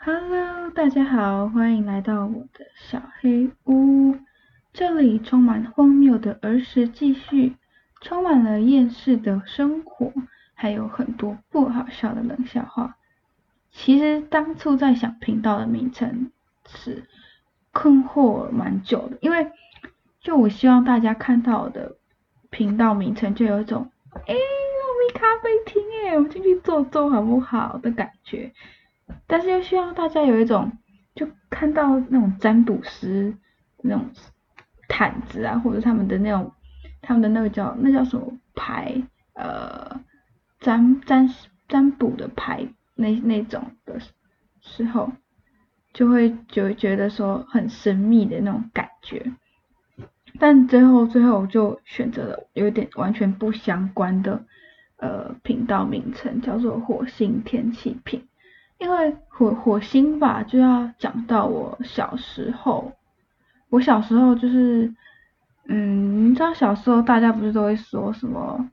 Hello，大家好，欢迎来到我的小黑屋。这里充满荒谬的儿时记叙，充满了厌世的生活，还有很多不好笑的冷笑话。其实当初在想频道的名称是困惑蛮久的，因为就我希望大家看到我的频道名称就有一种，哎，我咖啡厅哎，我进去坐坐好不好的感觉。但是又希望大家有一种，就看到那种占卜师那种毯子啊，或者他们的那种，他们的那个叫那叫什么牌，呃，占占占卜的牌那那种的时候，就会就觉得说很神秘的那种感觉。但最后最后我就选择了有点完全不相关的呃频道名称，叫做火星天气品。因为火火星吧，就要讲到我小时候。我小时候就是，嗯，你知道小时候大家不是都会说什么，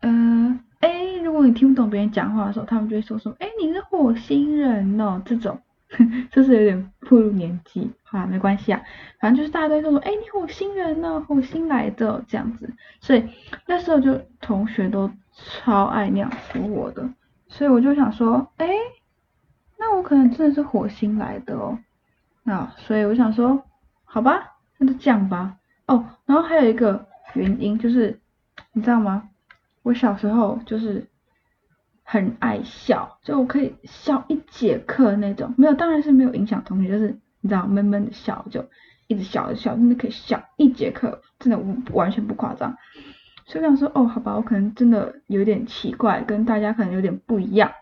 嗯，哎，如果你听不懂别人讲话的时候，他们就会说什么，哎，你是火星人哦，这种，就是有点步入年纪，好，没关系啊，反正就是大家都说，哎，你火星人呢，火星来的这样子，所以那时候就同学都超爱那样说我的，所以我就想说，哎。那我可能真的是火星来的哦，那所以我想说，好吧，那就这样吧。哦，然后还有一个原因就是，你知道吗？我小时候就是很爱笑，就我可以笑一节课那种，没有，当然是没有影响同学，就是你知道闷闷的笑，就一直笑着笑，真的可以笑一节课，真的完全不夸张。所以我想说，哦，好吧，我可能真的有点奇怪，跟大家可能有点不一样。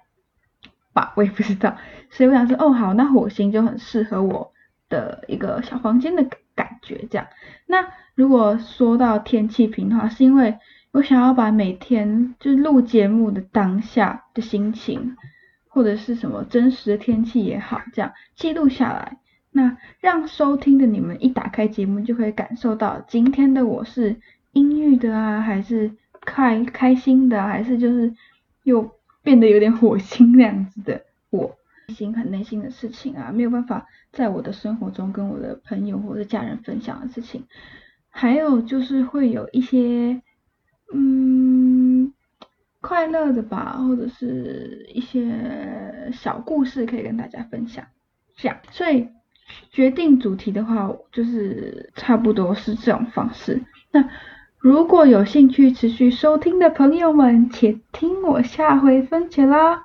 吧，我也不知道，所以我想说，哦好，那火星就很适合我的一个小房间的感觉这样。那如果说到天气瓶的话，是因为我想要把每天就是录节目的当下的心情，或者是什么真实的天气也好，这样记录下来，那让收听的你们一打开节目就可以感受到今天的我是阴郁的啊，还是开开心的，还是就是又。变得有点火星那样子的我，心很内心的事情啊，没有办法在我的生活中跟我的朋友或者家人分享的事情，还有就是会有一些嗯快乐的吧，或者是一些小故事可以跟大家分享，这样，所以决定主题的话，就是差不多是这种方式。那。如果有兴趣持续收听的朋友们，且听我下回分解啦。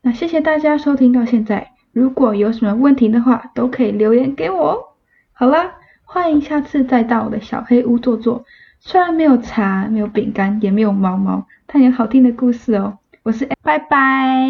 那谢谢大家收听到现在，如果有什么问题的话，都可以留言给我。好啦，欢迎下次再到我的小黑屋坐坐。虽然没有茶，没有饼干，也没有猫猫，但有好听的故事哦。我是拜拜。